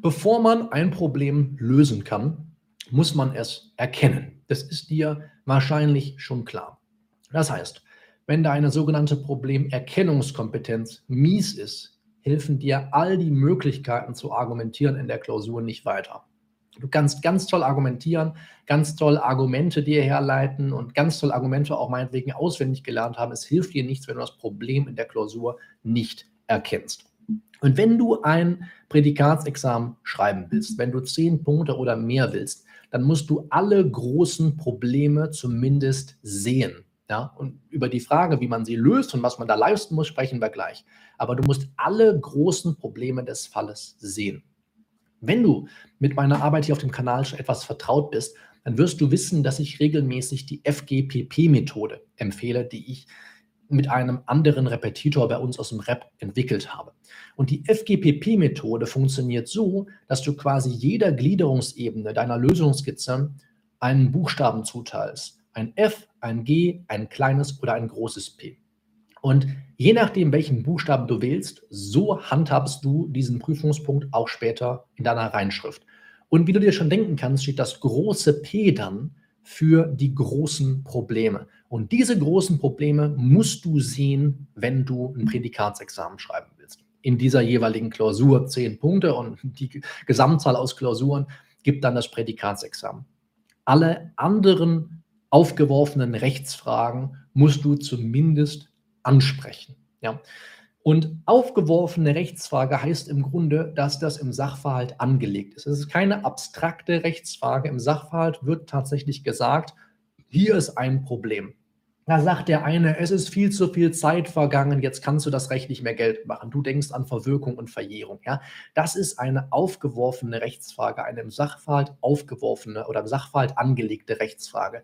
Bevor man ein Problem lösen kann, muss man es erkennen. Das ist dir wahrscheinlich schon klar. Das heißt, wenn deine sogenannte Problemerkennungskompetenz mies ist, helfen dir all die Möglichkeiten zu argumentieren in der Klausur nicht weiter. Du kannst ganz toll argumentieren, ganz toll Argumente dir herleiten und ganz toll Argumente auch meinetwegen auswendig gelernt haben. Es hilft dir nichts, wenn du das Problem in der Klausur nicht erkennst. Und wenn du ein Prädikatsexamen schreiben willst, wenn du zehn Punkte oder mehr willst, dann musst du alle großen Probleme zumindest sehen. Ja, und über die Frage, wie man sie löst und was man da leisten muss, sprechen wir gleich. Aber du musst alle großen Probleme des Falles sehen. Wenn du mit meiner Arbeit hier auf dem Kanal schon etwas vertraut bist, dann wirst du wissen, dass ich regelmäßig die FGPP-Methode empfehle, die ich mit einem anderen Repetitor bei uns aus dem Rep entwickelt habe. Und die FGPP-Methode funktioniert so, dass du quasi jeder Gliederungsebene deiner Lösungsskizze einen Buchstaben zuteilst. Ein F, ein G, ein kleines oder ein großes P. Und je nachdem, welchen Buchstaben du wählst, so handhabst du diesen Prüfungspunkt auch später in deiner Reinschrift. Und wie du dir schon denken kannst, steht das große P dann für die großen Probleme. Und diese großen Probleme musst du sehen, wenn du ein Prädikatsexamen schreiben willst. In dieser jeweiligen Klausur zehn Punkte und die Gesamtzahl aus Klausuren gibt dann das Prädikatsexamen. Alle anderen aufgeworfenen Rechtsfragen musst du zumindest ansprechen. Ja. Und aufgeworfene Rechtsfrage heißt im Grunde, dass das im Sachverhalt angelegt ist. Es ist keine abstrakte Rechtsfrage. Im Sachverhalt wird tatsächlich gesagt, hier ist ein Problem. Da sagt der eine, es ist viel zu viel Zeit vergangen, jetzt kannst du das Recht nicht mehr Geld machen. Du denkst an Verwirkung und Verjährung. Ja? Das ist eine aufgeworfene Rechtsfrage, eine im Sachverhalt aufgeworfene oder im Sachverhalt angelegte Rechtsfrage.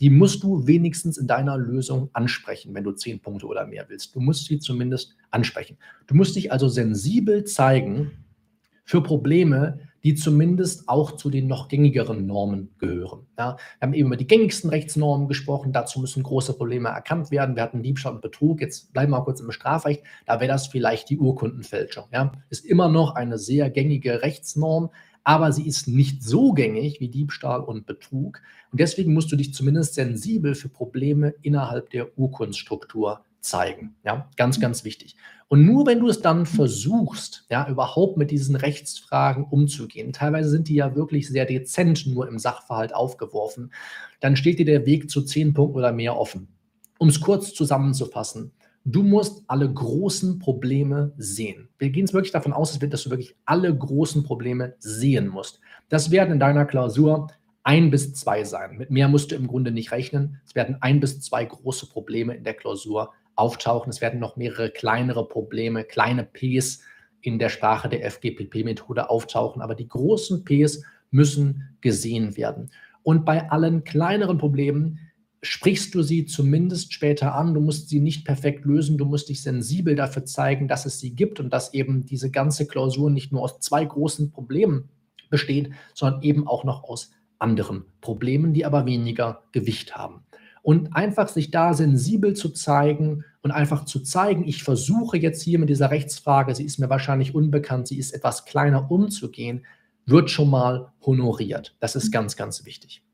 Die musst du wenigstens in deiner Lösung ansprechen, wenn du zehn Punkte oder mehr willst. Du musst sie zumindest ansprechen. Du musst dich also sensibel zeigen für Probleme, die zumindest auch zu den noch gängigeren Normen gehören. Ja, wir haben eben über die gängigsten Rechtsnormen gesprochen. Dazu müssen große Probleme erkannt werden. Wir hatten Diebstahl und Betrug. Jetzt bleiben wir mal kurz im Strafrecht. Da wäre das vielleicht die Urkundenfälschung. Ja, ist immer noch eine sehr gängige Rechtsnorm, aber sie ist nicht so gängig wie Diebstahl und Betrug. Und deswegen musst du dich zumindest sensibel für Probleme innerhalb der Urkundsstruktur zeigen. Ja, ganz, ganz wichtig. Und nur wenn du es dann versuchst, ja, überhaupt mit diesen Rechtsfragen umzugehen, teilweise sind die ja wirklich sehr dezent nur im Sachverhalt aufgeworfen, dann steht dir der Weg zu zehn Punkten oder mehr offen. Um es kurz zusammenzufassen, du musst alle großen Probleme sehen. Wir gehen es wirklich davon aus, dass du wirklich alle großen Probleme sehen musst. Das werden in deiner Klausur ein bis zwei sein. Mit mehr musst du im Grunde nicht rechnen. Es werden ein bis zwei große Probleme in der Klausur auftauchen. Es werden noch mehrere kleinere Probleme, kleine Ps in der Sprache der FGPP-Methode auftauchen, aber die großen Ps müssen gesehen werden. Und bei allen kleineren Problemen sprichst du sie zumindest später an. Du musst sie nicht perfekt lösen. Du musst dich sensibel dafür zeigen, dass es sie gibt und dass eben diese ganze Klausur nicht nur aus zwei großen Problemen besteht, sondern eben auch noch aus anderen Problemen, die aber weniger Gewicht haben und einfach sich da sensibel zu zeigen und einfach zu zeigen, ich versuche jetzt hier mit dieser Rechtsfrage, sie ist mir wahrscheinlich unbekannt, sie ist etwas kleiner umzugehen, wird schon mal honoriert. Das ist ganz, ganz wichtig.